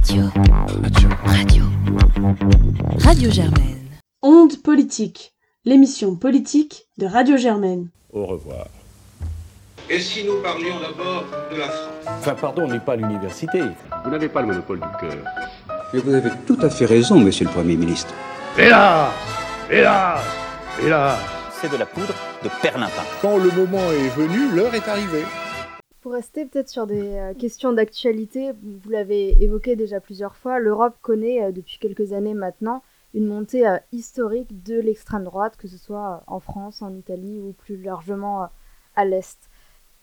Radio. Radio. Radio. Radio Germaine. Onde politique, l'émission politique de Radio Germaine. Au revoir. Et si nous parlions d'abord de la France? Enfin, pardon, on n'est pas à l'université. Vous n'avez pas le monopole du cœur. Mais vous avez tout à fait raison, monsieur le Premier ministre. Hélas Hélas Hélas C'est de la poudre de perlimpin. Quand le moment est venu, l'heure est arrivée. Pour rester peut-être sur des euh, questions d'actualité, vous l'avez évoqué déjà plusieurs fois, l'Europe connaît euh, depuis quelques années maintenant une montée euh, historique de l'extrême droite, que ce soit en France, en Italie ou plus largement à l'Est.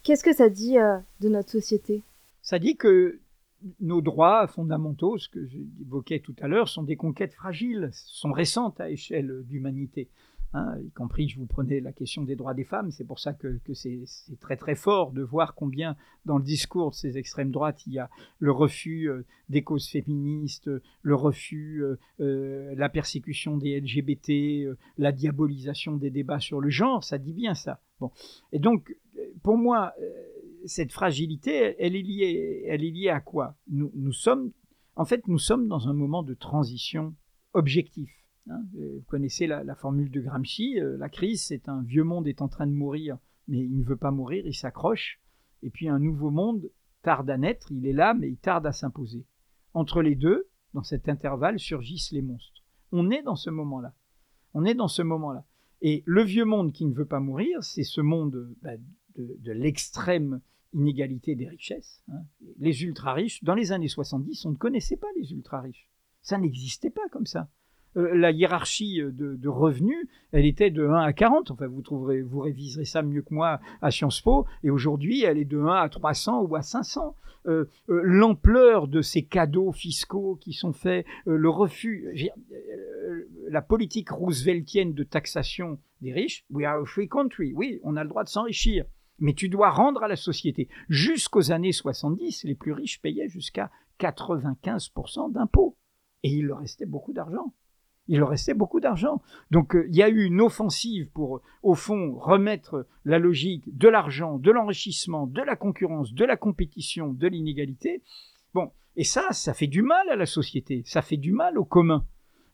Qu'est-ce que ça dit de notre société? Ça dit que nos droits fondamentaux, ce que j'évoquais tout à l'heure, sont des conquêtes fragiles, sont récentes à échelle d'humanité. Hein, y compris, je vous prenais la question des droits des femmes, c'est pour ça que, c'est très très fort de voir combien dans le discours de ces extrêmes droites, il y a le refus euh, des causes féministes, le refus, euh, euh, la persécution des LGBT, la diabolisation des débats sur le genre, ça dit bien ça. Bon. Et donc, pour moi, cette fragilité, elle est liée, elle est liée à quoi? Nous, sommes, en fait, nous sommes dans un moment de transition objectif. Hein. Vous connaissez la, formule de Gramsci, euh, la crise, c'est un vieux monde est en train de mourir, mais il ne veut pas mourir, il s'accroche. Et puis un nouveau monde tarde à naître, il est là, mais il tarde à s'imposer. Entre les deux, dans cet intervalle, surgissent les monstres. On est dans ce moment-là. On est dans ce moment-là. Et le vieux monde qui ne veut pas mourir, c'est ce monde bah, de, l'extrême inégalité des richesses. Hein. Les ultra-riches, dans les années 70, on ne connaissait pas les ultra-riches. Ça n'existait pas comme ça. Euh, la hiérarchie de, revenus, elle était de 1 à 40. Enfin, vous trouverez, vous réviserez ça mieux que moi à Sciences Po. Et aujourd'hui, elle est de 1 à 300 ou à 500. Euh, euh, l'ampleur de ces cadeaux fiscaux qui sont faits, le refus, la politique rooseveltienne de taxation des riches. We are a free country. Oui, on a le droit de s'enrichir. Mais tu dois rendre à la société. Jusqu'aux années 70, les plus riches payaient jusqu'à 95% d'impôts. Et il leur restait beaucoup d'argent il leur restait beaucoup d'argent. Donc euh, il y a eu une offensive pour, au fond, remettre la logique de l'argent, de l'enrichissement, de la concurrence, de la compétition, de l'inégalité. Bon, et ça, ça fait du mal à la société, ça fait du mal au commun.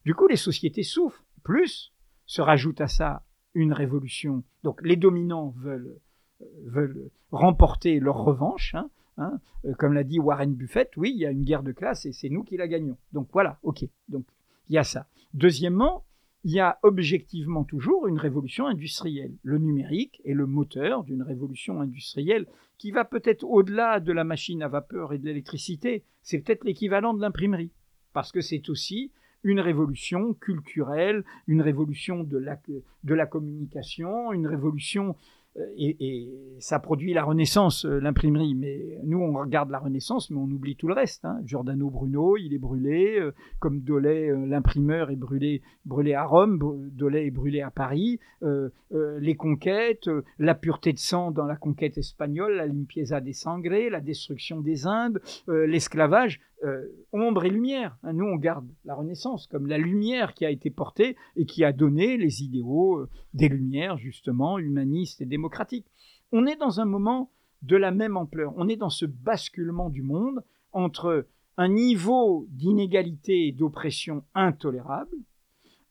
Du coup, les sociétés souffrent. Plus, se rajoute à ça une révolution. Donc les dominants veulent, euh, veulent remporter leur revanche. Hein, hein. Euh, comme l'a dit Warren Buffett, oui, il y a une guerre de classe et c'est nous qui la gagnons. Donc voilà, ok. Donc il y a ça. Deuxièmement, il y a objectivement toujours une révolution industrielle. Le numérique est le moteur d'une révolution industrielle qui va peut-être au-delà de la machine à vapeur et de l'électricité. C'est peut-être l'équivalent de l'imprimerie. Parce que c'est aussi une révolution culturelle, une révolution de la, de la communication, une révolution euh, et, ça produit la Renaissance, euh, l'imprimerie. Mais nous, on regarde la Renaissance, mais on oublie tout le reste. Hein. Giordano Bruno, il est brûlé, euh, comme Dolay, l'imprimeur, est brûlé, brûlé à Rome, Dolay est brûlé à Paris. les conquêtes, la pureté de sang dans la conquête espagnole, la limpieza des sangrés, la destruction des Indes, l'esclavage. Euh, ombre et lumière. Hein, nous, on garde la Renaissance comme la lumière qui a été portée et qui a donné les idéaux euh, des Lumières, justement, humanistes et démocratiques. On est dans un moment de la même ampleur. On est dans ce basculement du monde entre un niveau d'inégalité et d'oppression intolérable,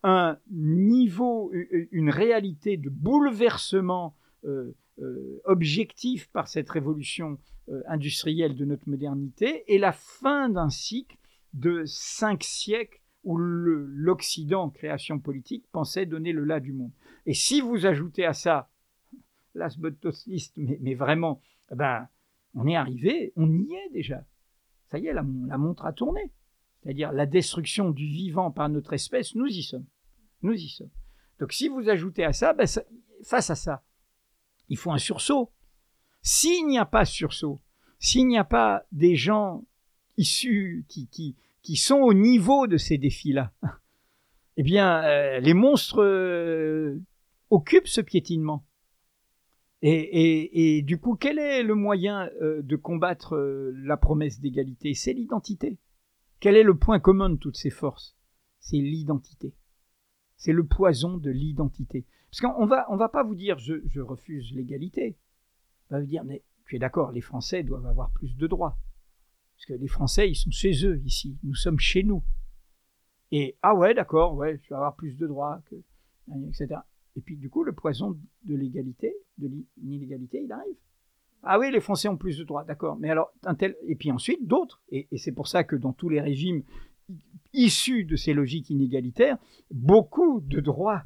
un niveau, une réalité de bouleversement euh, objectif par cette révolution euh, industrielle de notre modernité et la fin d'un cycle de cinq siècles où l'Occident, création politique, pensait donner le là du monde. Et si vous ajoutez à ça, least, mais, mais vraiment, eh ben, on est arrivé, on y est déjà. Ça y est, la, la montre a tourné. C'est-à-dire la destruction du vivant par notre espèce, nous y sommes. Nous y sommes. Donc si vous ajoutez à ça, ben face à ça, il faut un sursaut. S'il n'y a pas sursaut, s'il n'y a pas des gens issus qui, sont au niveau de ces défis-là, eh bien, euh, les monstres euh, occupent ce piétinement. Et, et, du coup, quel est le moyen euh, de combattre la promesse d'égalité? C'est l'identité. Quel est le point commun de toutes ces forces? C'est l'identité. C'est le poison de l'identité. Parce qu'on va, on va pas vous dire je, refuse l'égalité va vous dire, mais tu es d'accord, les Français doivent avoir plus de droits. Parce que les Français, ils sont chez eux ici. Nous sommes chez nous. Et ah ouais, d'accord, ouais, je vais avoir plus de droits, etc. Et puis du coup, le poison de l'égalité, de l'inégalité, il arrive. Ah oui, les Français ont plus de droits, d'accord. Mais alors, et puis ensuite d'autres. Et c'est pour ça que dans tous les régimes issus de ces logiques inégalitaires, beaucoup de droits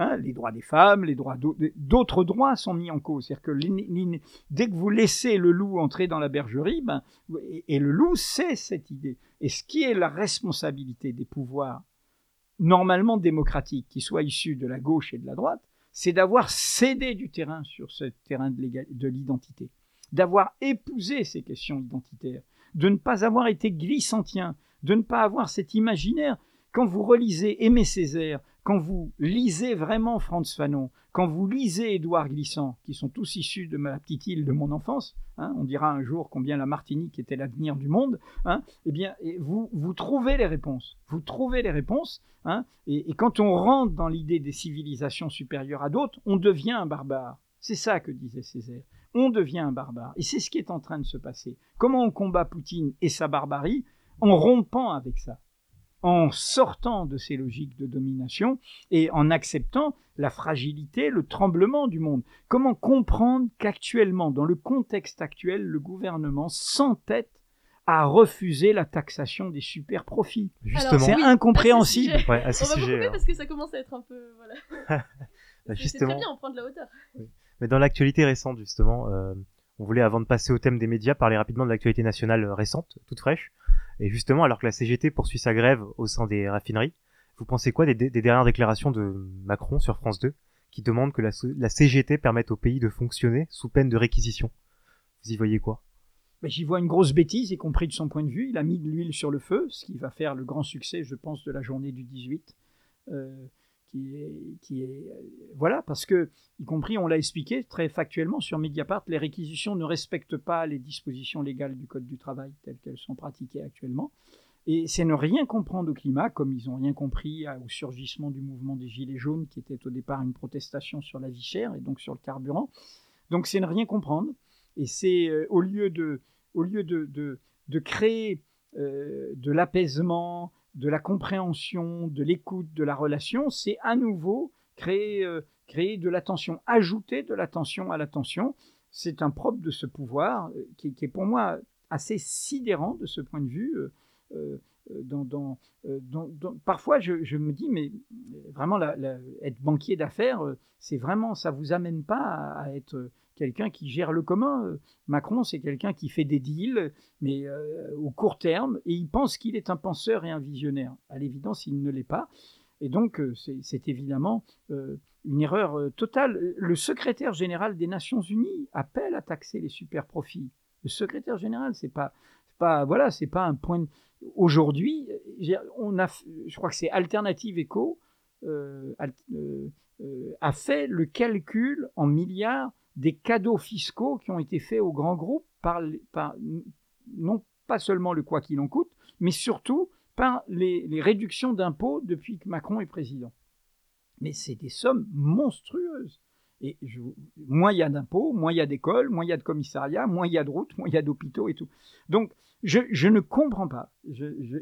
Hein, les droits des femmes, les droits d'autres droits sont mis en cause. C'est-à-dire que dès que vous laissez le loup entrer dans la bergerie, ben, et, le loup sait cette idée. Et ce qui est la responsabilité des pouvoirs normalement démocratiques, qui soient issus de la gauche et de la droite, c'est d'avoir cédé du terrain sur ce terrain de l'identité, d'avoir épousé ces questions identitaires, de ne pas avoir été glissantien, de ne pas avoir cet imaginaire. Quand vous relisez Aimé Césaire, quand vous lisez vraiment Franz Fanon, quand vous lisez Édouard Glissant, qui sont tous issus de ma petite île de mon enfance, hein, on dira un jour combien la Martinique était l'avenir du monde, hein, eh bien, vous, vous trouvez les réponses. Vous trouvez les réponses, hein, et, et quand on rentre dans l'idée des civilisations supérieures à d'autres, on devient un barbare. C'est ça que disait Césaire. On devient un barbare. Et c'est ce qui est en train de se passer. Comment on combat Poutine et sa barbarie En rompant avec ça? En sortant de ces logiques de domination et en acceptant la fragilité, le tremblement du monde. Comment comprendre qu'actuellement, dans le contexte actuel, le gouvernement s'entête à refuser la taxation des super profits Justement, c'est incompréhensible. Ouais, à ce on va couper parce que ça commence à être un peu voilà. Bah, justement, très bien, on prend de la hauteur. mais dans l'actualité récente, justement, euh, on voulait, avant de passer au thème des médias, parler rapidement de l'actualité nationale récente, toute fraîche. Et justement, alors que la CGT poursuit sa grève au sein des raffineries, vous pensez quoi des, dernières déclarations de Macron sur France 2 qui demande que la, CGT permette au pays de fonctionner sous peine de réquisition? Vous y voyez quoi? J'y vois une grosse bêtise, y compris de son point de vue. Il a mis de l'huile sur le feu, ce qui va faire le grand succès, je pense, de la journée du 18. Euh, qui est, euh, voilà parce que y compris on l'a expliqué très factuellement sur Mediapart les réquisitions ne respectent pas les dispositions légales du code du travail telles qu'elles sont pratiquées actuellement. Et c'est ne rien comprendre au climat comme ils n'ont rien compris au surgissement du mouvement des gilets jaunes qui était au départ une protestation sur la vie chère et donc sur le carburant. Donc c'est ne rien comprendre. Et c'est euh, au lieu de au lieu de, de créer euh, de l'apaisement de la compréhension, de l'écoute, de la relation, c'est à nouveau créer, euh, créer de l'attention, ajouter de l'attention à l'attention. C'est un propre de ce pouvoir euh, qui, est pour moi assez sidérant de ce point de vue. Euh, dans, parfois, je, me dis, mais vraiment, la, la, être banquier d'affaires, c'est vraiment, ça vous amène pas à, être quelqu'un qui gère le commun. Macron, c'est quelqu'un qui fait des deals, mais euh, au court terme, et il pense qu'il est un penseur et un visionnaire. À l'évidence, il ne l'est pas. Et donc, euh, c'est évidemment euh, une erreur euh, totale. Le secrétaire général des Nations Unies appelle à taxer les super profits. Le secrétaire général, c'est pas, voilà, c'est pas un point. Aujourd'hui, on a, je crois que c'est Alternative Eco alt, a fait le calcul en milliards des cadeaux fiscaux qui ont été faits aux grands groupes par, non pas seulement le quoi qu'il en coûte, mais surtout par les réductions d'impôts depuis que Macron est président. Mais c'est des sommes monstrueuses. Et moins il y a d'impôts, moins il y a d'écoles, moins il y a de commissariats, moins il y a de routes, moins il y a d'hôpitaux et tout. Donc je, ne comprends pas.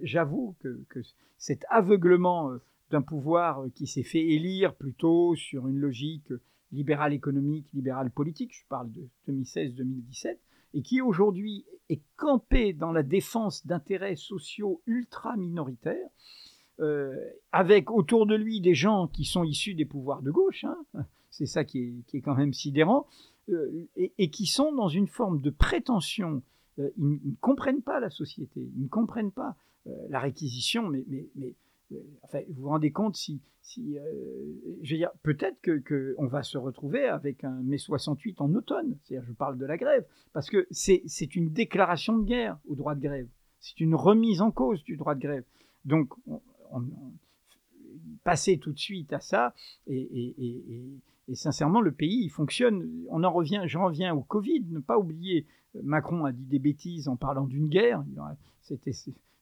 J'avoue que, que, cet aveuglement d'un pouvoir qui s'est fait élire plutôt sur une logique libéral économique, libéral politique, je parle de 2016-2017, et qui aujourd'hui est campé dans la défense d'intérêts sociaux ultra minoritaires, euh, avec autour de lui des gens qui sont issus des pouvoirs de gauche, hein, c'est ça qui est, qui est, quand même sidérant, euh, et, qui sont dans une forme de prétention. Euh, ils, ne comprennent pas la société, ils ne comprennent pas la réquisition, mais, vous vous rendez compte si, euh, peut-être que, que, on va se retrouver avec un mai 68 en automne. C'est-à-dire, je parle de la grève, parce que c'est, une déclaration de guerre au droit de grève. C'est une remise en cause du droit de grève. Donc, on, passer tout de suite à ça, et, sincèrement, le pays, il fonctionne. On en revient, j'en reviens au Covid. Ne pas oublier, Macron a dit des bêtises en parlant d'une guerre. C'était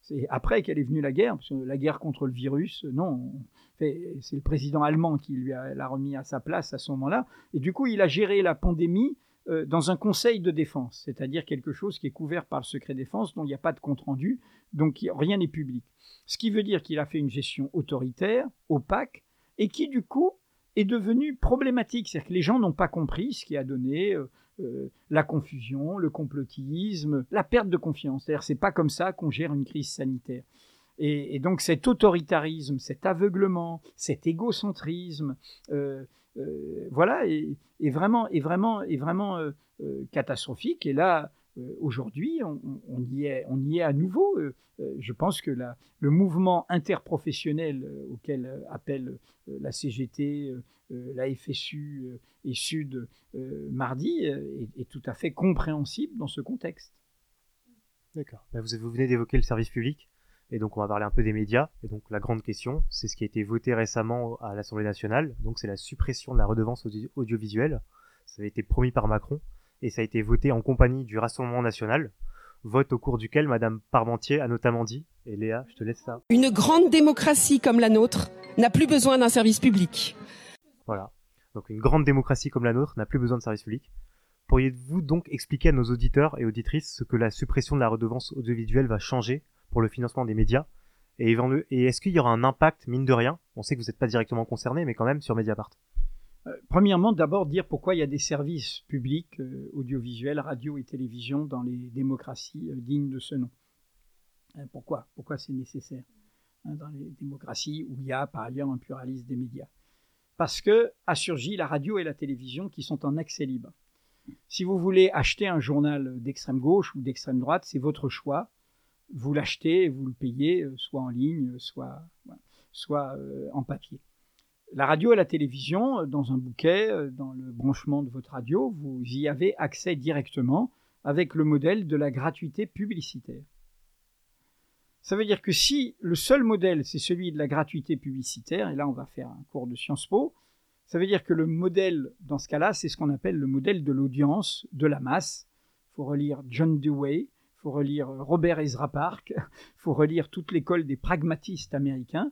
c'est après qu'elle est venue la guerre, la guerre contre le virus, non, c'est le président allemand qui lui a, l'a remis à sa place à ce moment-là. Et du coup, il a géré la pandémie euh, dans un conseil de défense, c'est-à-dire quelque chose qui est couvert par le secret défense, dont il n'y a pas de compte-rendu, donc rien n'est public. Ce qui veut dire qu'il a fait une gestion autoritaire, opaque, et qui du coup est devenue problématique. C'est-à-dire que les gens n'ont pas compris ce qui a donné euh, euh, la confusion, le complotisme, la perte de confiance. C'est-à-dire c'est pas comme ça qu'on gère une crise sanitaire. Et, donc cet autoritarisme, cet aveuglement, cet égocentrisme, euh, euh, voilà, est, vraiment, est vraiment, est vraiment euh, catastrophique. Et là, aujourd'hui, on, y est, on y est à nouveau. je pense que le mouvement interprofessionnel auquel appelle la CGT, la FSU et Sud mardi est, tout à fait compréhensible dans ce contexte. D'accord. Vous, vous venez d'évoquer le service public. Et donc on va parler un peu des médias. Et donc la grande question, c'est ce qui a été voté récemment à l'Assemblée nationale. Donc c'est la suppression de la redevance audio audiovisuelle. Ça a été promis par Macron et ça a été voté en compagnie du Rassemblement national. Vote au cours duquel Madame Parmentier a notamment dit, et Léa, je te laisse ça. Une grande démocratie comme la nôtre n'a plus besoin d'un service public. Voilà. Donc une grande démocratie comme la nôtre n'a plus besoin de service public. Pourriez-vous donc expliquer à nos auditeurs et auditrices ce que la suppression de la redevance audiovisuelle va changer pour le financement des médias. Et, est-ce qu'il y aura un impact, mine de rien, on sait que vous n'êtes pas directement concerné, mais quand même sur Mediapart? Euh, Premièrement, d'abord dire pourquoi il y a des services publics, euh, audiovisuels, radio et télévision, dans les démocraties euh, dignes de ce nom. Pourquoi? Pourquoi c'est nécessaire hein, dans les démocraties où il y a par ailleurs un pluralisme des médias? Parce que a surgi la radio et la télévision qui sont en accès libre. Si vous voulez acheter un journal d'extrême gauche ou d'extrême droite, c'est votre choix vous l'achetez, vous le payez, soit en ligne, soit, soit euh, en papier. La radio et la télévision, dans un bouquet, dans le branchement de votre radio, vous y avez accès directement avec le modèle de la gratuité publicitaire. Ça veut dire que si le seul modèle, c'est celui de la gratuité publicitaire, et là on va faire un cours de Sciences Po, ça veut dire que le modèle, dans ce cas-là, c'est ce qu'on appelle le modèle de l'audience, de la masse. Il faut relire John Dewey, faut relire Robert Ezra Park, faut relire toute l'école des pragmatistes américains.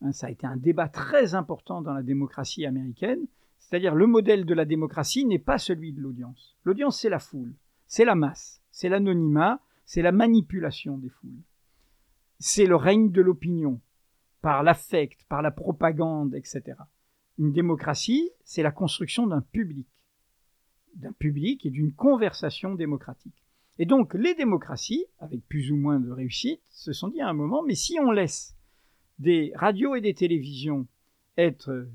Hein, ça a été un débat très important dans la démocratie américaine. C'est-à-dire le modèle de la démocratie n'est pas celui de l'audience. L'audience, c'est la foule, c'est la masse, c'est l'anonymat, c'est la manipulation des foules. C'est le règne de l'opinion, par l'affect, par la propagande, etc. Une démocratie, c'est la construction d'un public, d'un public et d'une conversation démocratique. Et donc les démocraties, avec plus ou moins de réussite, se sont dit à un moment, mais si on laisse des radios et des télévisions être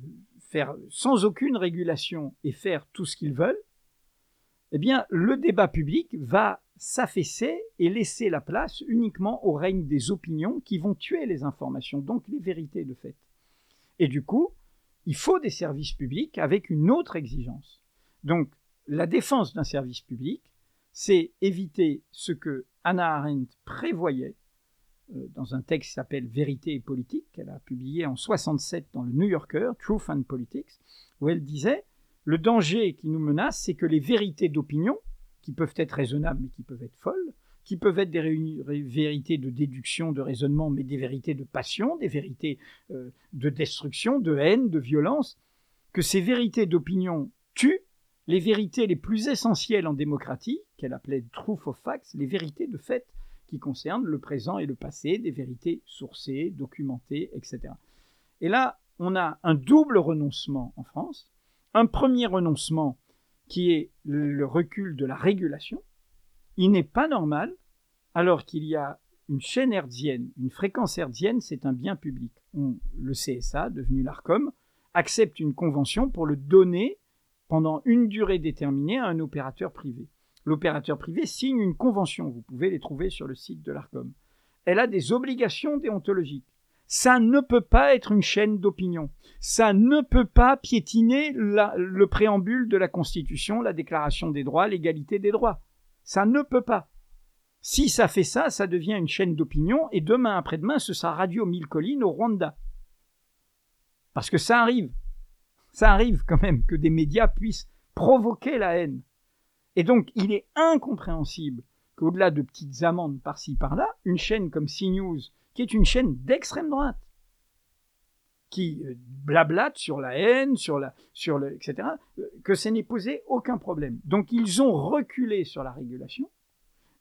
faire sans aucune régulation et faire tout ce qu'ils veulent, eh bien le débat public va s'affaisser et laisser la place uniquement au règne des opinions qui vont tuer les informations, donc les vérités de fait. Et du coup, il faut des services publics avec une autre exigence. Donc la défense d'un service public, c'est éviter ce que Hannah Arendt prévoyait euh, dans un texte qui s'appelle Vérité et politique, qu'elle a publié en 67 dans le New Yorker, Truth and Politics, où elle disait le danger qui nous menace, c'est que les vérités d'opinion, qui peuvent être raisonnables mais qui peuvent être folles, qui peuvent être des vérités de déduction, de raisonnement, mais des vérités de passion, des vérités euh, de destruction, de haine, de violence, que ces vérités d'opinion tuent les vérités les plus essentielles en démocratie, qu'elle appelait truth of facts, les vérités de fait qui concernent le présent et le passé, des vérités sourcées, documentées, etc. Et là, on a un double renoncement en France. Un premier renoncement qui est le recul de la régulation. Il n'est pas normal, alors qu'il y a une chaîne hertzienne, une fréquence hertzienne, c'est un bien public. Le CSA, devenu l'ARCOM, accepte une convention pour le donner pendant une durée déterminée à un opérateur privé. L'opérateur privé signe une convention, vous pouvez les trouver sur le site de l'ARCOM. Elle a des obligations déontologiques. Ça ne peut pas être une chaîne d'opinion. Ça ne peut pas piétiner le préambule de la Constitution, la Déclaration des droits, l'égalité des droits. Ça ne peut pas. Si ça fait ça, ça devient une chaîne d'opinion et demain après-demain, ce sera Radio Mille Collines au Rwanda. Parce que ça arrive ça arrive quand même que des médias puissent provoquer la haine. Et donc, il est incompréhensible qu'au-delà de petites amendes par-ci par-là, une chaîne comme CNews, qui est une chaîne d'extrême droite, qui euh, blablatent sur la haine, sur la, sur le, etc., euh, que ça n'ait posé aucun problème. Donc ils ont reculé sur la régulation,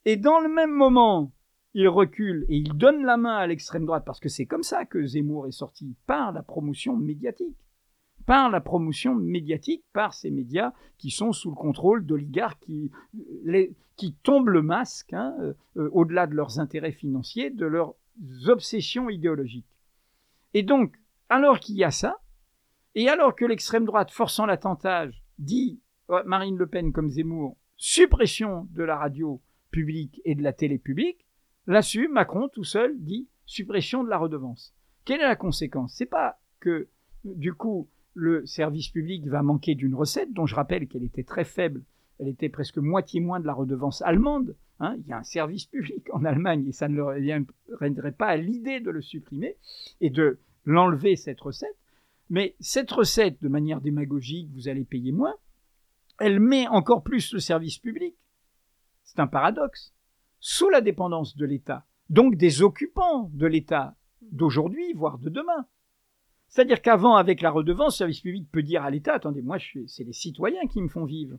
et dans le même moment, ils reculent et ils donnent la main à l'extrême droite, parce que c'est comme ça que Zemmour est sorti, par la promotion médiatique par la promotion médiatique, par ces médias qui sont sous le contrôle d'oligarques qui, les, qui tombent le masque, hein, euh, euh, au-delà de leurs intérêts financiers, de leurs obsessions idéologiques. Et donc, alors qu'il y a ça, et alors que l'extrême droite, forçant l'attentage, dit Marine Le Pen comme Zemmour, suppression de la radio publique et de la télé publique, là-dessus, Macron tout seul dit suppression de la redevance. Quelle est la conséquence? C'est pas que du coup le service public va manquer d'une recette dont je rappelle qu'elle était très faible. Elle était presque moitié moins de la redevance allemande. Hein. Il y a un service public en Allemagne et ça ne leur viendrait pas à l'idée de le supprimer et de l'enlever cette recette. Mais cette recette, de manière démagogique, vous allez payer moins, elle met encore plus le service public. C'est un paradoxe. Sous la dépendance de l'État, donc des occupants de l'État d'aujourd'hui, voire de demain. C'est-à-dire qu'avant, avec la redevance, le service public peut dire à l'État attendez, moi, c'est les citoyens qui me font vivre.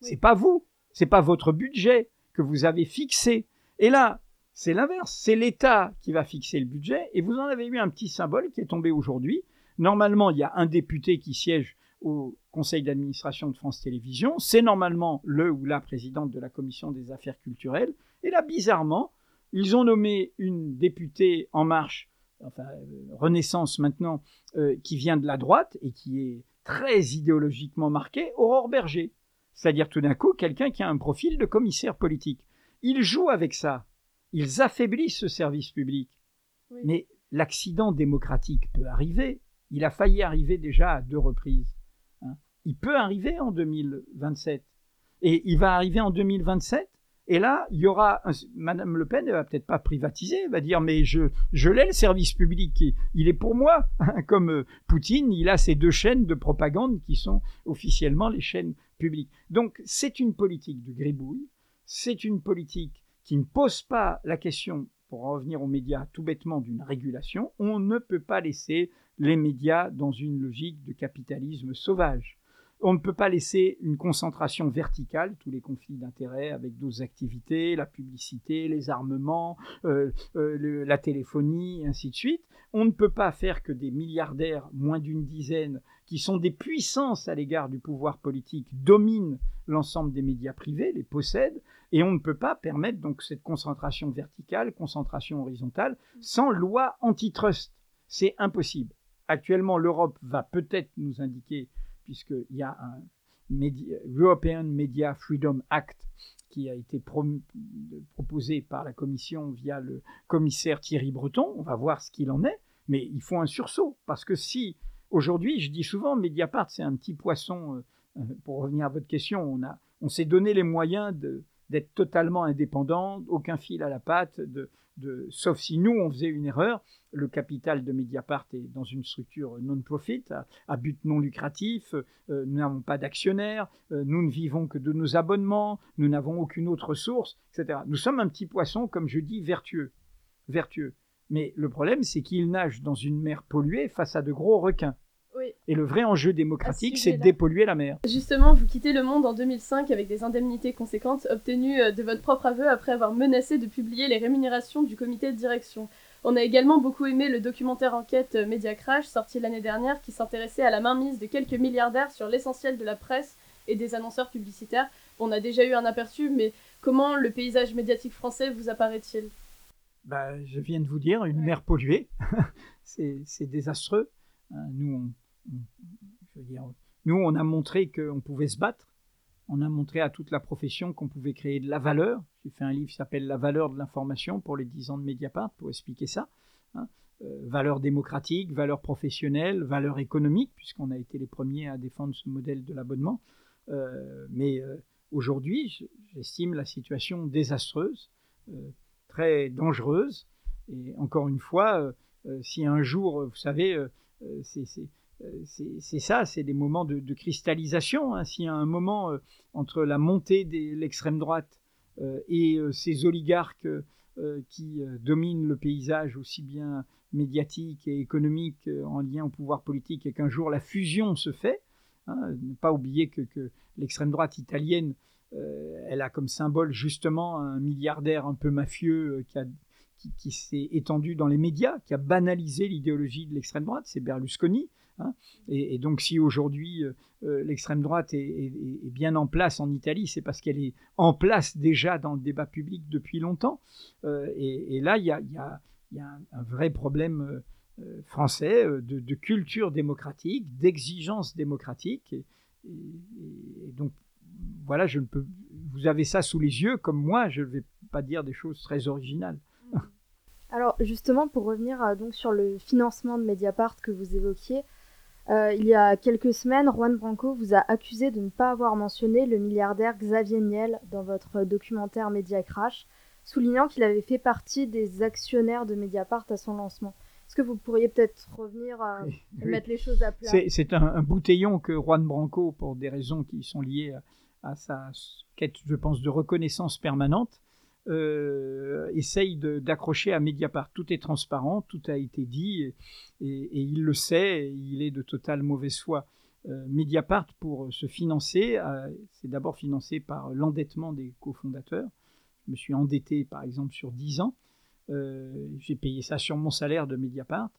C'est pas vous, c'est pas votre budget que vous avez fixé. Et là, c'est l'inverse, c'est l'État qui va fixer le budget. Et vous en avez eu un petit symbole qui est tombé aujourd'hui. Normalement, il y a un député qui siège au conseil d'administration de France Télévisions. C'est normalement le ou la présidente de la commission des affaires culturelles. Et là, bizarrement, ils ont nommé une députée En Marche enfin euh, Renaissance maintenant, euh, qui vient de la droite et qui est très idéologiquement marquée, Aurore Berger. C'est-à-dire tout d'un coup quelqu'un qui a un profil de commissaire politique. Ils jouent avec ça. Ils affaiblissent ce service public. Mais l'accident démocratique peut arriver. Il a failli arriver déjà à deux reprises. Hein. Il peut arriver en 2027. Et il va arriver en 2027 et là, il y aura Madame Le Pen, elle va peut-être pas privatiser, elle va dire mais je l'ai le service public, il est pour moi. Comme euh, Poutine, il a ces deux chaînes de propagande qui sont officiellement les chaînes publiques. Donc c'est une politique de gribouille, c'est une politique qui ne pose pas la question, pour en revenir aux médias, tout bêtement d'une régulation. On ne peut pas laisser les médias dans une logique de capitalisme sauvage on ne peut pas laisser une concentration verticale, tous les conflits d'intérêts avec d'autres activités, la publicité, les armements, euh, euh, la téléphonie, ainsi de suite. On ne peut pas faire que des milliardaires, moins d'une dizaine, qui sont des puissances à l'égard du pouvoir politique, dominent l'ensemble des médias privés, les possèdent, et on ne peut pas permettre donc cette concentration verticale, concentration horizontale, sans loi antitrust. C'est impossible. Actuellement, l'Europe va peut-être nous indiquer puisqu'il y a un European Media Freedom Act qui a été proposé par la Commission via le commissaire Thierry Breton. On va voir ce qu'il en est, mais il faut un sursaut, parce que si aujourd'hui, je dis souvent, Mediapart, c'est un petit poisson, euh, euh, pour revenir à votre question, on, on s'est donné les moyens d'être totalement indépendant, aucun fil à la patte, sauf si nous, on faisait une erreur. Le capital de Mediapart est dans une structure non-profit, à, but non lucratif. Euh, nous n'avons pas d'actionnaires. Euh, nous ne vivons que de nos abonnements. Nous n'avons aucune autre source, etc. Nous sommes un petit poisson, comme je dis, vertueux. Vertueux. Mais le problème, c'est qu'il nage dans une mer polluée face à de gros requins. Et le vrai enjeu démocratique, c'est de dépolluer la mer. Justement, vous quittez le monde en 2005 avec des indemnités conséquentes obtenues euh, de votre propre aveu après avoir menacé de publier les rémunérations du comité de direction. On a également beaucoup aimé le documentaire enquête euh, Media Crash, sorti l'année dernière, qui s'intéressait à la mainmise de quelques milliardaires sur l'essentiel de la presse et des annonceurs publicitaires. On a déjà eu un aperçu, mais comment le paysage médiatique français vous apparaît-il? Bah, Je viens de vous dire, une mer polluée. c'est désastreux. Hein, nous, on nous, on a montré qu'on pouvait se battre. On a montré à toute la profession qu'on pouvait créer de la valeur. J'ai fait un livre qui s'appelle La valeur de l'information pour les 10 ans de Mediapart pour expliquer ça. Hein. Euh, valeur démocratique, valeur professionnelle, valeur économique, puisqu'on a été les premiers à défendre ce modèle de l'abonnement. Euh, mais euh, aujourd'hui, j'estime la situation désastreuse, très dangereuse. Et encore une fois, si un jour, vous savez, c'est c'est ça, c'est des moments de, cristallisation. Hein. S'il y a un moment euh, entre la montée de l'extrême droite euh, et ces oligarques qui domine le paysage aussi bien médiatique et économique en lien au pouvoir politique et qu'un jour la fusion se fait. Hein, ne pas oublier que, l'extrême droite italienne, elle a comme symbole justement un milliardaire un peu mafieux qui, s'est étendu dans les médias, qui a banalisé l'idéologie de l'extrême droite, c'est Berlusconi. Hein. Et, donc si aujourd'hui euh, euh, l'extrême droite est, bien en place en Italie, c'est parce qu'elle est en place déjà dans le débat public depuis longtemps. Euh, et, là, il y a, un, vrai problème français de, culture démocratique, d'exigence démocratique. Et, donc voilà, je ne peux. Vous avez ça sous les yeux, comme moi, je ne vais pas dire des choses très originales. Alors justement, pour revenir donc sur le financement de Mediapart que vous évoquiez, euh, il y a quelques semaines, Juan Branco vous a accusé de ne pas avoir mentionné le milliardaire Xavier Niel dans votre documentaire Media Crash, soulignant qu'il avait fait partie des actionnaires de Mediapart à son lancement. Est-ce que vous pourriez peut-être revenir euh, et mettre les choses à plat? C'est un, bouteillon que Juan Branco, pour des raisons qui sont liées à sa quête, je pense, de reconnaissance permanente, euh, essaye d'accrocher à Mediapart. Tout est transparent, tout a été dit, et, il le sait, il est de totale mauvaise foi. Euh, Mediapart, pour se financer, c'est d'abord financé par l'endettement des cofondateurs. Je me suis endetté, par exemple, sur 10 ans. Euh, j'ai payé ça sur mon salaire de Mediapart.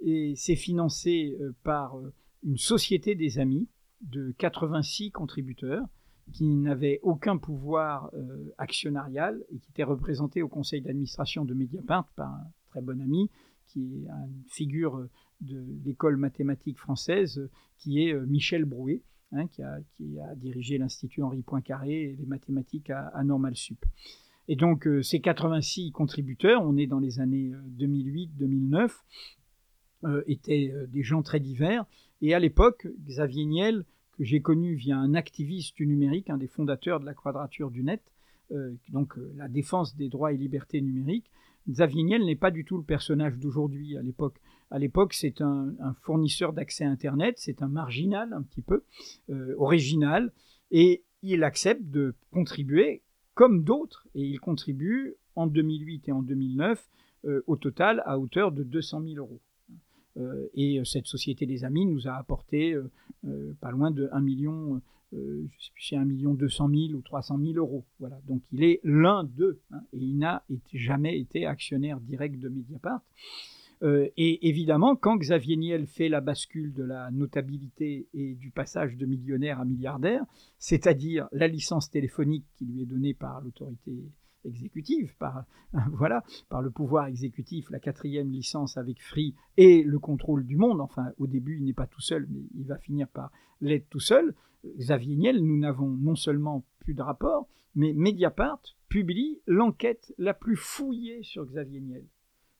Et c'est financé par une société des amis de 86 contributeurs qui n'avait aucun pouvoir euh, actionnarial et qui était représenté au conseil d'administration de Mediapart par un très bon ami, qui est une figure de l'école mathématique française, qui est euh, Michel Brouet, hein, qui, a, dirigé l'Institut Henri Poincaré et les mathématiques à, à Normal Sup. Et donc euh, ces 86 contributeurs, on est dans les années 2008-2009, étaient des gens très divers. Et à l'époque, Xavier Niel que j'ai connu via un activiste du numérique, un des fondateurs de la Quadrature du Net, euh, donc euh, la défense des droits et libertés numériques. Xavier Niel n'est pas du tout le personnage d'aujourd'hui à l'époque. À l'époque, c'est un, fournisseur d'accès Internet, c'est un marginal un petit peu, euh, original, et il accepte de contribuer comme d'autres, et il contribue en 2008 et en 2009 au total à hauteur de 200 000 euros. Euh, et euh, cette société des amis nous a apporté euh, pas loin de 1 million, je sais plus si 1 million 200 000 ou 300 000 euros. Voilà. Donc il est l'un d'eux hein, et il n'a jamais été actionnaire direct de Mediapart. et évidemment, quand Xavier Niel fait la bascule de la notabilité et du passage de millionnaire à milliardaire, c'est-à-dire la licence téléphonique qui lui est donnée par l'autorité exécutive, par, voilà, par le pouvoir exécutif, la quatrième licence avec Free et le contrôle du monde. Enfin, au début, il n'est pas tout seul, mais il va finir par l'être tout seul. Xavier Niel, nous n'avons non seulement plus de rapport, mais Mediapart publie l'enquête la plus fouillée sur Xavier Niel.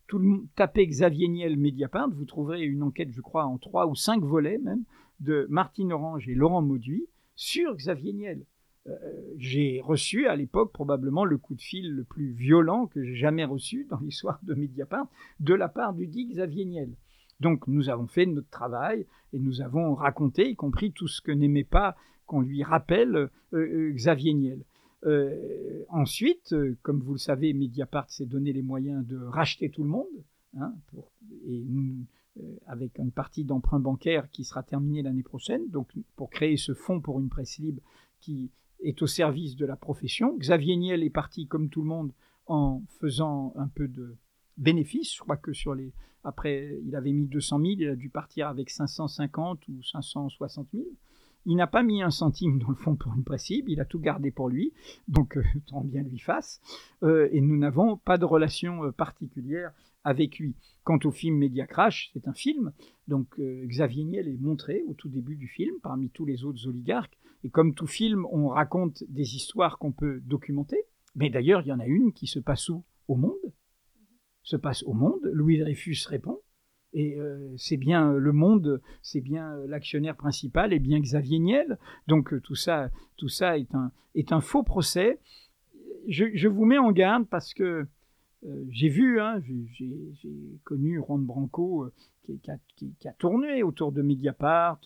Tout le, tapez Xavier Niel Mediapart, vous trouverez une enquête, je crois, en trois ou cinq volets même, de Martine Orange et Laurent Mauduit sur Xavier Niel. Euh, j'ai reçu à l'époque probablement le coup de fil le plus violent que j'ai jamais reçu dans l'histoire de Mediapart de la part du dit Xavier Niel. Donc nous avons fait notre travail et nous avons raconté, y compris tout ce que n'aimait pas qu'on lui rappelle euh, euh, Xavier Niel. ensuite, comme vous le savez, Mediapart s'est donné les moyens de racheter tout le monde, hein, et avec une partie d'emprunt bancaire qui sera terminée l'année prochaine, donc pour créer ce fonds pour une presse libre qui est au service de la profession. Xavier Niel est parti comme tout le monde en faisant un peu de bénéfice. Je crois que sur les après il avait mis 200 000, il a dû partir avec 550 ou 560 000. Il n'a pas mis un centime dans le fond pour une précipe, il a tout gardé pour lui, donc euh, tant bien lui fasse. Euh, et nous n'avons pas de relation euh, particulière avec lui. Quant au film Media Crash, c'est un film, donc Xavier Niel est montré au tout début du film parmi tous les autres oligarques. Et comme tout film, on raconte des histoires qu'on peut documenter. Mais d'ailleurs, il y en a une qui se passe où? Au monde. Se passe au monde. Louis Dreyfus répond. Et euh, c'est bien le monde, c'est bien l'actionnaire principal, et bien Xavier Niel. Donc euh, tout ça, tout ça est un, faux procès. Je, vous mets en garde parce que euh, j'ai vu, hein, j'ai connu Ron Branco qui, a, qui, a, tourné autour de Mediapart,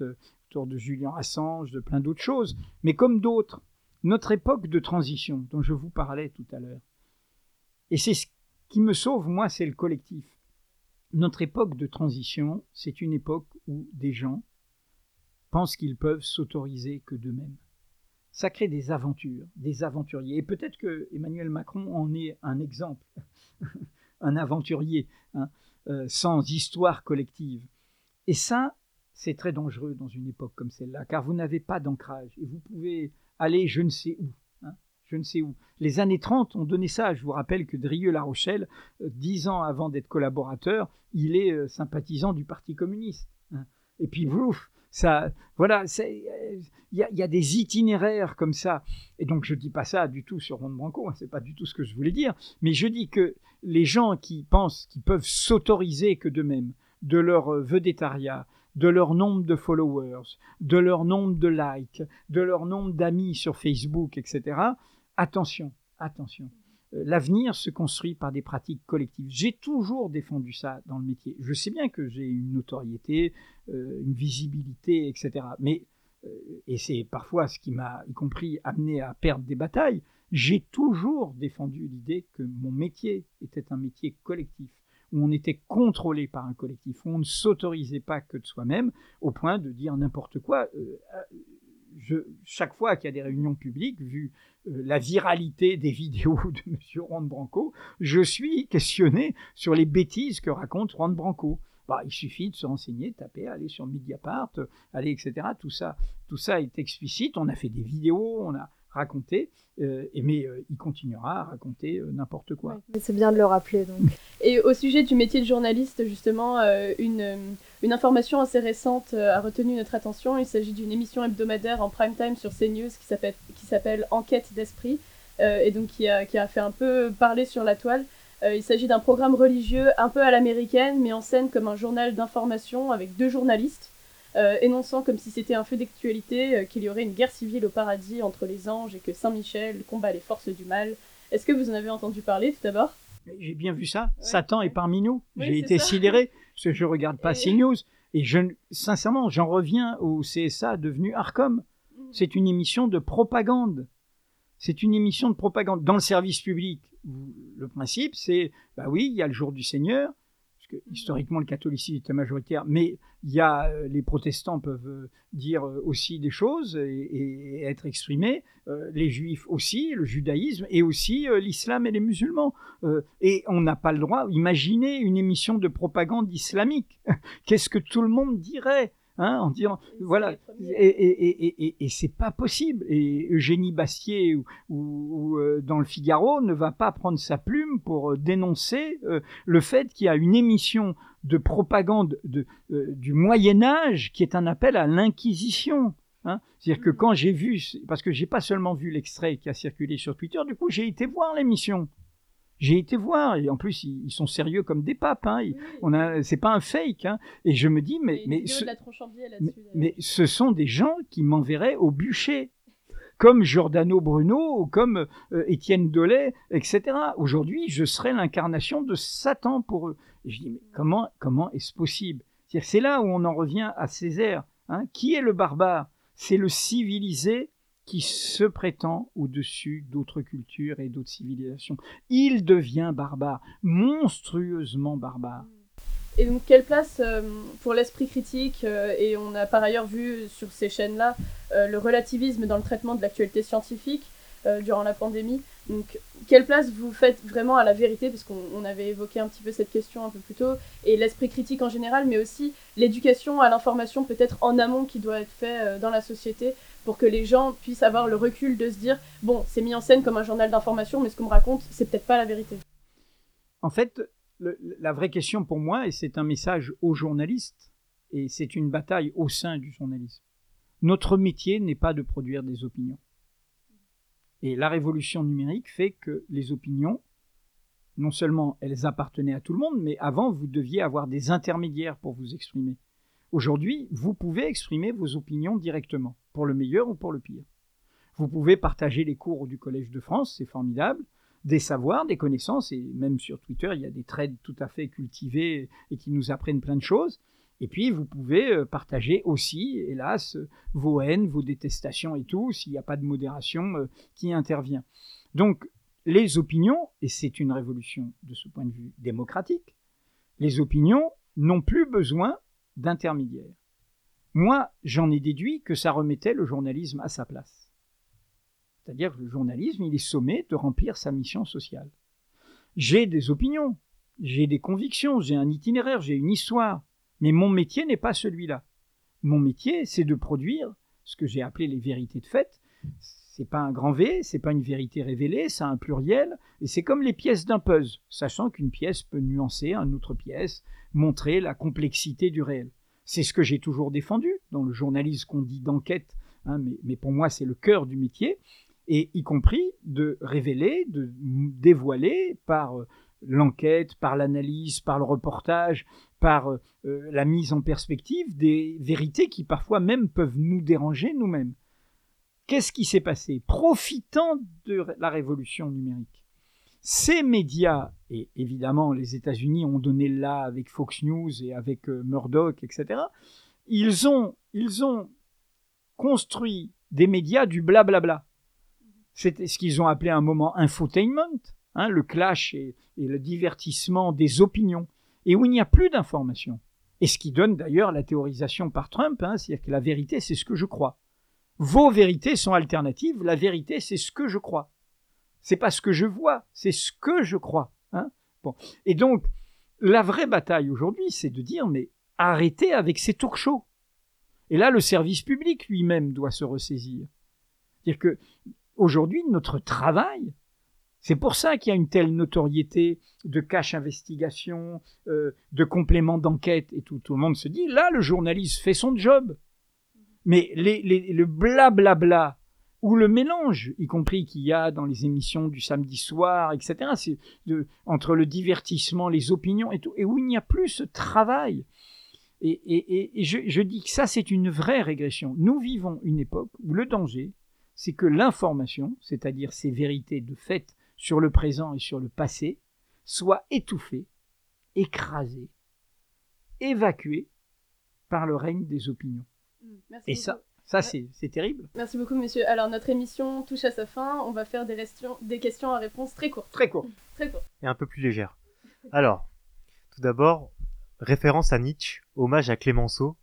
autour de Julien Assange, de plein d'autres choses. Mais comme d'autres, notre époque de transition dont je vous parlais tout à l'heure, et c'est ce qui me sauve, moi, c'est le collectif. Notre époque de transition, c'est une époque où des gens pensent qu'ils peuvent s'autoriser que d'eux-mêmes. Ça crée des aventures, des aventuriers. Et peut-être que Emmanuel Macron en est un exemple, un aventurier, hein, euh, sans histoire collective. Et ça, c'est très dangereux dans une époque comme celle-là, car vous n'avez pas d'ancrage et vous pouvez aller je ne sais où. Hein, je ne sais où. Les années 30 ont donné ça. Je vous rappelle que Drieux-La Rochelle, euh, dix ans avant d'être collaborateur, il est euh, sympathisant du Parti communiste. Hein. Et puis, ouf, ça, voilà, il y, a des itinéraires comme ça. Et donc, je dis pas ça du tout sur Ron Branco, hein, c'est pas du tout ce que je voulais dire. Mais je dis que les gens qui pensent qu'ils peuvent s'autoriser que d'eux-mêmes, de leur euh, vedettariat, de leur nombre de followers, de leur nombre de likes, de leur nombre d'amis sur Facebook, etc. Attention, attention. Euh, l'avenir se construit par des pratiques collectives. J'ai toujours défendu ça dans le métier. Je sais bien que j'ai une notoriété, euh, une visibilité, etc. Mais, euh, et c'est parfois ce qui m'a, y compris, amené à perdre des batailles, j'ai toujours défendu l'idée que mon métier était un métier collectif où on était contrôlé par un collectif, où on ne s'autorisait pas que de soi-même, au point de dire n'importe quoi. je, chaque fois qu'il y a des réunions publiques, vu la viralité des vidéos de M. Juan Branco, je suis questionné sur les bêtises que raconte Juan Branco. Bah, il suffit de se renseigner, taper, aller sur Mediapart, aller, etc. Tout ça, tout ça est explicite. On a fait des vidéos, on a raconté, euh, mais euh, il continuera à raconter euh, n'importe quoi. Ouais, c'est bien de le rappeler. Donc. Et au sujet du métier de journaliste, justement, une, une, information assez récente a retenu notre attention. Il s'agit d'une émission hebdomadaire en prime time sur CNews qui s'appelle, qui s'appelle Enquête d'esprit, et donc qui a, qui a fait un peu parler sur la toile. il s'agit d'un programme religieux un peu à l'américaine, mais en scène comme un journal d'information avec deux journalistes. Euh, énonçant comme si c'était un feu d'actualité euh, qu'il y aurait une guerre civile au paradis entre les anges et que Saint Michel combat les forces du mal. Est-ce que vous en avez entendu parler tout d'abord? J'ai bien vu ça. Ouais. Satan est parmi nous. Oui, J'ai été ça. sidéré parce que je regarde pas et... CNews et je, sincèrement, j'en reviens au CSA devenu Arcom. Mmh. C'est une émission de propagande. C'est une émission de propagande dans le service public. Le principe, c'est bah oui, il y a le jour du Seigneur, que historiquement le catholicisme était majoritaire, mais il y a euh, les protestants peuvent euh, dire euh, aussi des choses et, et être exprimés, euh, les juifs aussi, le judaïsme et aussi l'islam et les musulmans. Euh, et on n'a pas le droit. Imaginez une émission de propagande islamique. Qu'est-ce que tout le monde dirait? Hein, en disant voilà et, et, et, et c'est pas possible. Et Eugénie Bastier ou, ou, ou euh, dans le Figaro ne va pas prendre sa plume pour euh, dénoncer euh, le fait qu'il y a une émission de propagande de, euh, du Moyen Âge qui est un appel à l'inquisition Hein. C'est-à-dire que quand j'ai vu, parce que j'ai pas seulement vu l'extrait qui a circulé sur Twitter, du coup j'ai été voir l'émission j'ai été voir et en plus ils, ils, sont sérieux comme des papes hein. oui. on a c'est pas un fake hein. et je me dis mais mais ce, mais, mais ce, sont des gens qui m'enverraient au bûcher comme Giordano Bruno ou comme euh, Étienne Dolay etc aujourd'hui je serais l'incarnation de Satan pour eux et je dis mais comment comment est-ce possible? C'est là où on en revient à Césaire hein. qui est le barbare? C'est le civilisé qui se prétend au-dessus d'autres cultures et d'autres civilisations. Il devient barbare, monstrueusement barbare. Et donc, quelle place euh, pour l'esprit critique euh, Et on a par ailleurs vu sur ces chaînes-là euh, le relativisme dans le traitement de l'actualité scientifique durant la pandémie. Donc, quelle place vous faites vraiment à la vérité? Parce qu'on avait évoqué un petit peu cette question un peu plus tôt. Et l'esprit critique en général, mais aussi l'éducation à l'information peut-être en amont qui doit être fait dans la société pour que les gens puissent avoir le recul de se dire bon, c'est mis en scène comme un journal d'information, mais ce qu'on me raconte, c'est peut-être pas la vérité. En fait, la vraie question pour moi, et c'est un message aux journalistes, et c'est une bataille au sein du journalisme. Notre métier n'est pas de produire des opinions. Et la révolution numérique fait que les opinions, non seulement elles appartenaient à tout le monde, mais avant, vous deviez avoir des intermédiaires pour vous exprimer. Aujourd'hui, vous pouvez exprimer vos opinions directement, pour le meilleur ou pour le pire. Vous pouvez partager les cours du Collège de France, c'est formidable, des savoirs, des connaissances, et même sur Twitter, il y a des trades tout à fait cultivés et qui nous apprennent plein de choses. Et puis, vous pouvez euh, partager aussi, hélas, vos haines, vos détestations et tout, s'il n'y a pas de modération euh, qui intervient. Donc, les opinions, et c'est une révolution de ce point de vue démocratique, les opinions n'ont plus besoin d'intermédiaires. Moi, j'en ai déduit que ça remettait le journalisme à sa place. C'est-à-dire que le journalisme, il est sommé de remplir sa mission sociale. J'ai des opinions, j'ai des convictions, j'ai un itinéraire, j'ai une histoire, mais mon métier n'est pas celui-là. Mon métier, c'est de produire ce que j'ai appelé les vérités de fait. C'est pas un grand V, c'est pas une vérité révélée, c'est un pluriel, et c'est comme les pièces d'un puzzle, sachant qu'une pièce peut nuancer une autre pièce, montrer la complexité du réel. C'est ce que j'ai toujours défendu dans le journalisme qu'on dit d'enquête, hein, mais, pour moi c'est le cœur du métier, et y compris de révéler, de dévoiler par euh, l'enquête, par l'analyse, par le reportage, par euh, la mise en perspective des vérités qui parfois même peuvent nous déranger nous-mêmes. Qu'est-ce qui s'est passé? Profitant de la révolution numérique, ces médias, et évidemment les États-Unis ont donné là avec Fox News et avec euh, Murdoch, etc., ils ont, ils ont construit des médias du blablabla. C'était ce qu'ils ont appelé un moment infotainment, hein, le clash et, le divertissement des opinions, et où il n'y a plus d'informations. Et ce qui donne d'ailleurs la théorisation par Trump, hein, c'est-à-dire que la vérité, c'est ce que je crois. Vos vérités sont alternatives, la vérité, c'est ce que je crois. C'est pas ce que je vois, c'est ce que je crois. Hein bon. Et donc, la vraie bataille aujourd'hui, c'est de dire, mais arrêtez avec ces talk shows. Et là, le service public lui-même doit se ressaisir. C'est-à-dire que aujourd'hui, notre travail, c'est pour ça qu'il y a une telle notoriété de cache investigation, euh, de complément d'enquête et tout. Tout le monde se dit, là, le journaliste fait son job. Mais le blablabla bla, ou le mélange, y compris qu'il y a dans les émissions du samedi soir, etc., entre le divertissement, les opinions et tout, où il n'y a plus ce travail. Et je, je dis que ça, c'est une vraie régression. Nous vivons une époque où le danger, c'est que l'information, c'est-à-dire ces vérités de fait sur le présent et sur le passé, soit étouffée, écrasée, évacuée par le règne des opinions. Merci et beaucoup. ça, ça c'est terrible. Merci beaucoup, monsieur. Alors, notre émission touche à sa fin. On va faire des, restions, des questions à réponse très courtes. Très courtes. Très courtes. Et un peu plus légères. Alors, tout d'abord, référence à Nietzsche, hommage à Clémenceau,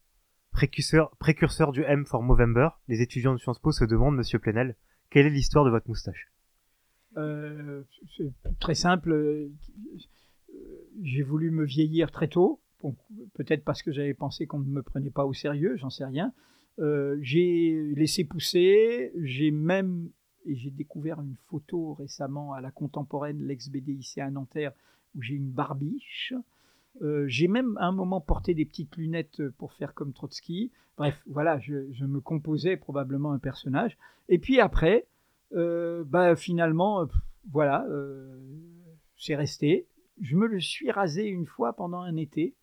précurseur, précurseur du M for Movember, les étudiants de Sciences Po se demandent, monsieur Plenel, quelle est l'histoire de votre moustache? Euh, C'est très simple. J'ai voulu me vieillir très tôt, peut-être parce que j'avais pensé qu'on ne me prenait pas au sérieux, j'en sais rien. Euh, j'ai laissé pousser, j'ai même, et j'ai découvert une photo récemment à la contemporaine, l'ex-BDIC à Nanterre, où j'ai une barbiche. Euh, j'ai même à un moment porté des petites lunettes pour faire comme Trotsky. Bref, voilà, je, me composais probablement un personnage. Et puis après, euh, bah, finalement, voilà, c'est resté. Je me le suis rasé une fois pendant un été.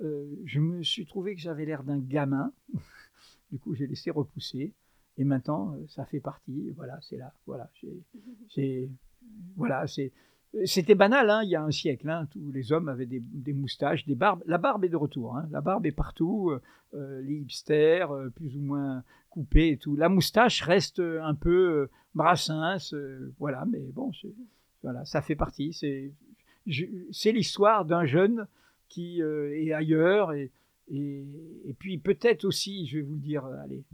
Je me suis trouvé que j'avais l'air d'un gamin. du coup, j'ai laissé repousser. Et maintenant, ça fait partie. Voilà, c'est là. Voilà, j'ai, voilà, c'est c'était banal, hein, il y a un siècle. Hein, tous les hommes avaient des, moustaches, des barbes. La barbe est de retour. Hein, la barbe est partout. Euh, les hipsters, euh, plus ou moins coupés et tout. La moustache reste un peu euh, brassens. voilà, mais bon, voilà, ça fait partie. C'est l'histoire d'un jeune qui est ailleurs. Et, et, puis peut-être aussi, je vais vous le dire, allez,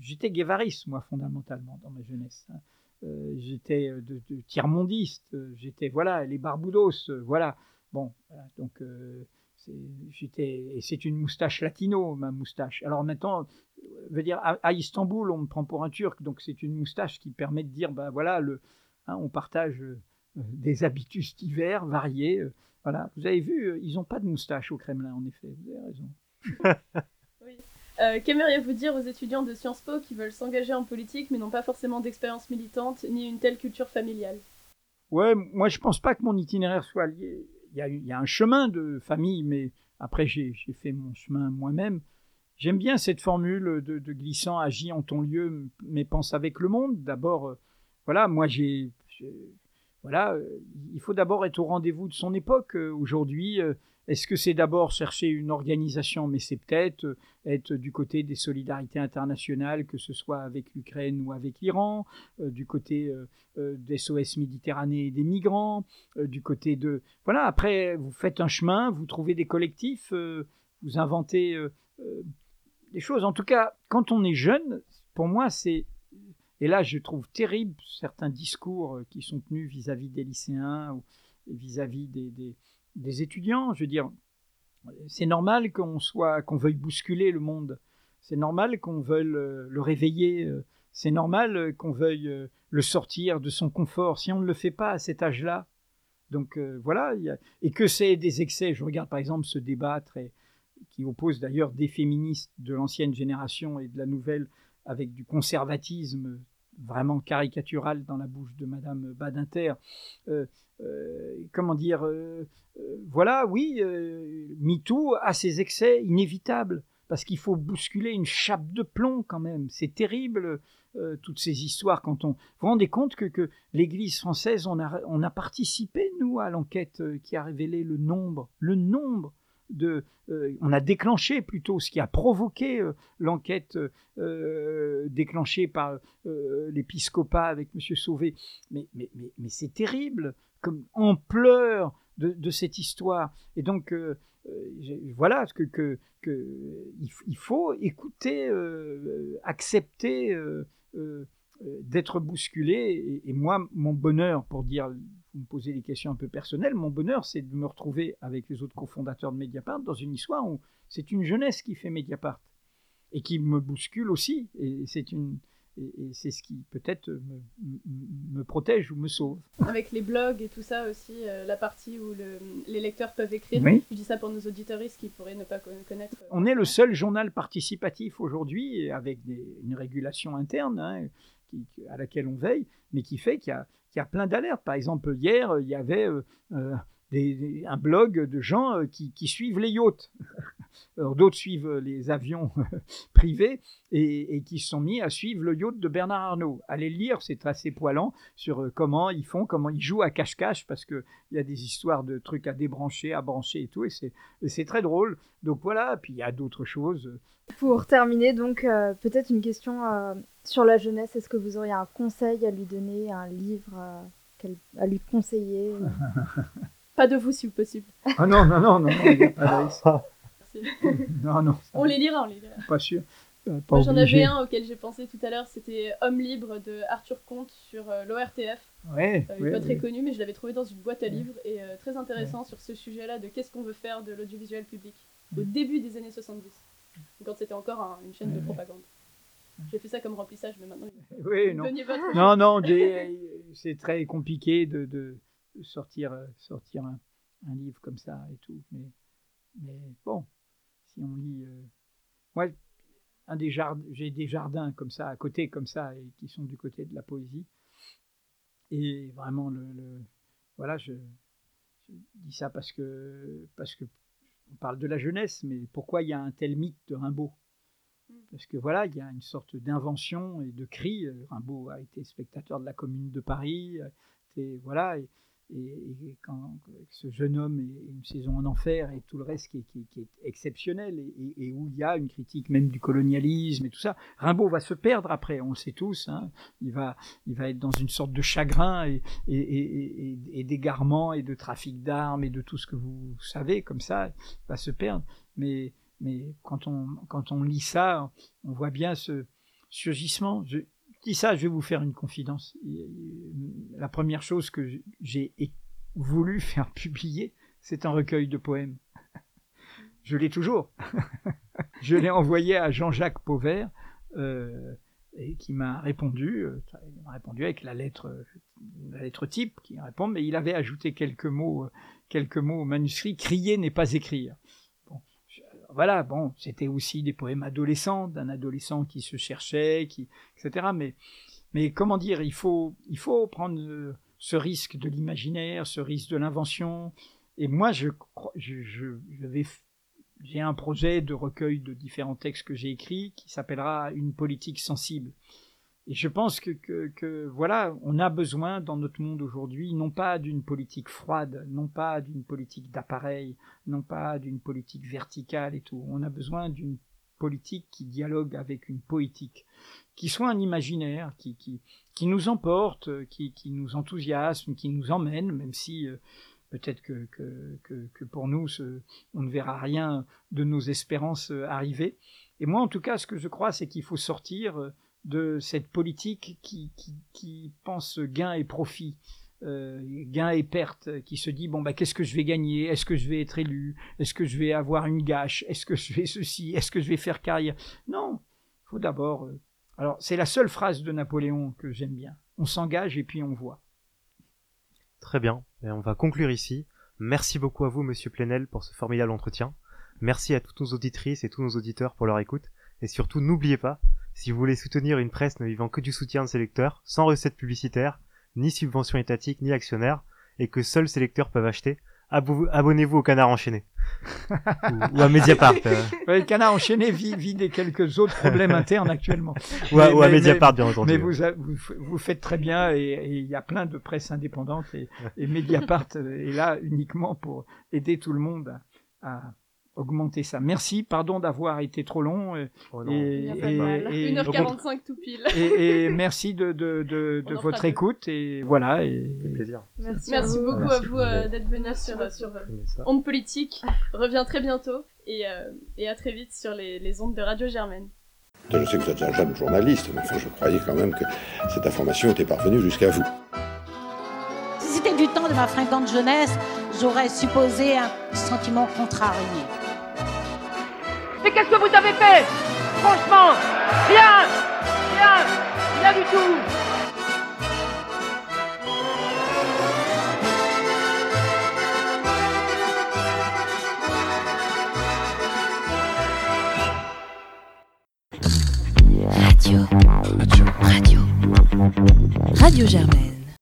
j'étais guévariste, moi, fondamentalement, dans ma jeunesse. Hein. Euh, j'étais de, de tiers-mondiste, j'étais, voilà, les barboudos, euh, voilà. Bon, donc, euh, j'étais, et c'est une moustache latino, ma moustache. Alors maintenant, veut dire, à, à, Istanbul, on me prend pour un turc, donc c'est une moustache qui permet de dire, ben voilà, le, hein, on partage des habitus divers, variés. Voilà, vous avez vu, ils n'ont pas de moustache au Kremlin, en effet, vous avez raison. oui. Euh, Qu'aimeriez-vous dire aux étudiants de Sciences Po qui veulent s'engager en politique mais n'ont pas forcément d'expérience militante ni une telle culture familiale? Ouais, moi je pense pas que mon itinéraire soit lié. Il y a, il y a un chemin de famille, mais après j'ai fait mon chemin moi-même. J'aime bien cette formule de, de, glissant, agis en ton lieu, mais pense avec le monde. D'abord, euh, voilà, moi j'ai voilà, il faut d'abord être au rendez-vous de son époque. Aujourd'hui, est-ce que c'est d'abord chercher une organisation Mais c'est peut-être être du côté des solidarités internationales, que ce soit avec l'Ukraine ou avec l'Iran, du côté des SOS Méditerranée et des migrants, du côté de... Voilà, après, vous faites un chemin, vous trouvez des collectifs, vous inventez des choses. En tout cas, quand on est jeune, pour moi, c'est et là, je trouve terrible certains discours qui sont tenus vis-à-vis des lycéens ou vis-à-vis des, étudiants. Je veux dire, c'est normal qu'on soit, qu'on veuille bousculer le monde. C'est normal qu'on veuille le réveiller. C'est normal qu'on veuille le sortir de son confort. Si on ne le fait pas à cet âge-là, donc voilà, et que c'est des excès. Je regarde par exemple ce débat très, qui oppose d'ailleurs des féministes de l'ancienne génération et de la nouvelle avec du conservatisme vraiment caricatural dans la bouche de Madame Badinter. Euh, euh, comment dire euh, Voilà, oui, MeToo a ses excès inévitables parce qu'il faut bousculer une chape de plomb quand même. C'est terrible toutes ces histoires quand on. Vous vous rendez compte que, que l'Église française, on a, on a participé nous à l'enquête qui a révélé le nombre, le nombre euh, on a déclenché plutôt ce qui a provoqué euh, l'enquête euh, déclenchée par l'épiscopat avec M. Sauvé. Mais, c'est terrible, comme ampleur de, de, cette histoire. Et donc, voilà, que, il, faut écouter, accepter d'être bousculé. Et, moi, mon bonheur, pour dire me posez des questions un peu personnelles, mon bonheur, c'est de me retrouver avec les autres cofondateurs de Mediapart dans une histoire où c'est une jeunesse qui fait Mediapart et qui me bouscule aussi. Et c'est une et, c'est ce qui peut-être me, me, protège ou me sauve. Avec les blogs et tout ça aussi, euh, la partie où le, les lecteurs peuvent écrire. Je dis ça pour nos auditoristes qui pourraient ne pas connaître. Euh, On est le seul journal participatif aujourd'hui avec une régulation interne. Hein, à laquelle on veille, mais qui fait qu'il y, a, plein d'alertes. Par exemple, hier, il y avait euh, euh, un blog de gens euh, qui, suivent les yachts. d'autres suivent les avions privés et, qui se sont mis à suivre le yacht de Bernard Arnault. Allez le lire, c'est assez poilant sur comment ils font, comment ils jouent à cache-cache, parce qu'il y a des histoires de trucs à débrancher, à brancher et tout, et c'est très drôle. Donc voilà, puis il y a d'autres choses. Pour terminer, donc peut-être une question sur la jeunesse. Est-ce que vous auriez un conseil à lui donner, un livre à lui conseiller? Pas de vous, si possible. Ah non, non, non, non, il n'y a pas de non, non. On les lira, on les lira. Pas sûr. Euh, j'en avais un auquel j'ai pensé tout à l'heure, c'était Homme libre de Arthur Comte sur euh, l'ORTF. Ouais, euh, pas très connu, mais je l'avais trouvé dans une boîte à livres et très intéressant sur ce sujet-là de qu'est-ce qu'on veut faire de l'audiovisuel public au début des années 70, quand c'était encore une chaîne de propagande. J'ai fait ça comme remplissage, mais maintenant. Oui, non. Non, non, c'est très compliqué de, de sortir, sortir un, un, livre comme ça et tout. Mais, mais bon, si on lit. Euh... Moi, un des jardins, j'ai des jardins comme ça, à côté, comme ça, et qui sont du côté de la poésie. Et vraiment, le, le voilà, je, je, dis ça parce que, parce que on parle de la jeunesse, mais pourquoi il y a un tel mythe de Rimbaud? Parce que voilà, il y a une sorte d'invention et de cri. Rimbaud a été spectateur de la Commune de Paris, et voilà, et, et, quand ce jeune homme est une saison en enfer et tout le reste qui est, exceptionnel et, où il y a une critique même du colonialisme et tout ça, Rimbaud va se perdre après, on le sait tous. Hein, il va, il va être dans une sorte de chagrin et, et d'égarement et de trafic d'armes et de tout ce que vous savez comme ça, il va se perdre. Mais mais quand on, quand on lit ça, on voit bien ce surgissement. Dis ça, je vais vous faire une confidence. La première chose que j'ai voulu faire publier, c'est un recueil de poèmes. Je l'ai toujours. je l'ai envoyé à Jean-Jacques Pauvert, euh, et qui m'a répondu, euh, il m'a répondu avec la lettre, la lettre type qui répond, mais il avait ajouté quelques mots, euh, quelques mots au manuscrit. Crier n'est pas écrire voilà, bon, c'était aussi des poèmes adolescents, d'un adolescent qui se cherchait, qui, etc. Mais, mais comment dire, il faut, il faut prendre euh, ce risque de l'imaginaire, ce risque de l'invention. Et moi, je, je, je, j'ai un projet de recueil de différents textes que j'ai écrits qui s'appellera Une politique sensible. Et je pense que, que, que, voilà, on a besoin dans notre monde aujourd'hui, non pas d'une politique froide, non pas d'une politique d'appareil, non pas d'une politique verticale et tout. On a besoin d'une politique qui dialogue avec une poétique, qui soit un imaginaire, qui, qui, qui nous emporte, qui, qui nous enthousiasme, qui nous emmène, même si euh, peut-être que, que, que, que, pour nous, on ne verra rien de nos espérances euh, arriver. Et moi, en tout cas, ce que je crois, c'est qu'il faut sortir euh, de cette politique qui, qui, qui pense gain et profit, euh, gain et perte, qui se dit bon bah qu'est-ce que je vais gagner, est-ce que je vais être élu, est-ce que je vais avoir une gâche, est-ce que je vais ceci, est-ce que je vais faire carrière? Non, faut d'abord. Euh... Alors c'est la seule phrase de Napoléon que j'aime bien. On s'engage et puis on voit. Très bien, et on va conclure ici. Merci beaucoup à vous, Monsieur Plenel, pour ce formidable entretien. Merci à toutes nos auditrices et tous nos auditeurs pour leur écoute. Et surtout, n'oubliez pas, si vous voulez soutenir une presse ne vivant que du soutien de ses lecteurs, sans recettes publicitaires, ni subventions étatiques, ni actionnaires, et que seuls ces lecteurs peuvent acheter, abonnez-vous au Canard Enchaîné. ou, ou, à Mediapart. Euh. Ouais, le Canard Enchaîné vit, vit des quelques autres problèmes internes actuellement. ou, à, mais, ou à Mediapart, bien entendu. Mais vous, vous, vous, faites très bien, et il y a plein de presse indépendante, et, et Mediapart est là uniquement pour aider tout le monde à, à augmenter ça. Merci, pardon d'avoir été trop long. Et, oh et, et, 1h45 tout pile. Et, et merci de, de, de, de votre écoute. Et voilà. Et... plaisir. Merci, merci beaucoup merci à vous euh, d'être venu sur, sur euh, Onde Politique. Reviens très bientôt et, euh, et à très vite sur les, les ondes de Radio Germaine. Je sais que vous êtes un jeune journaliste, mais enfin, je croyais quand même que cette information était parvenue jusqu'à vous. Si c'était du temps de ma fringante jeunesse, j'aurais supposé un sentiment contrarié. Mais qu'est-ce que vous avez fait Franchement, rien Rien Rien du tout Radio. Radio. Radio. Radio Germaine.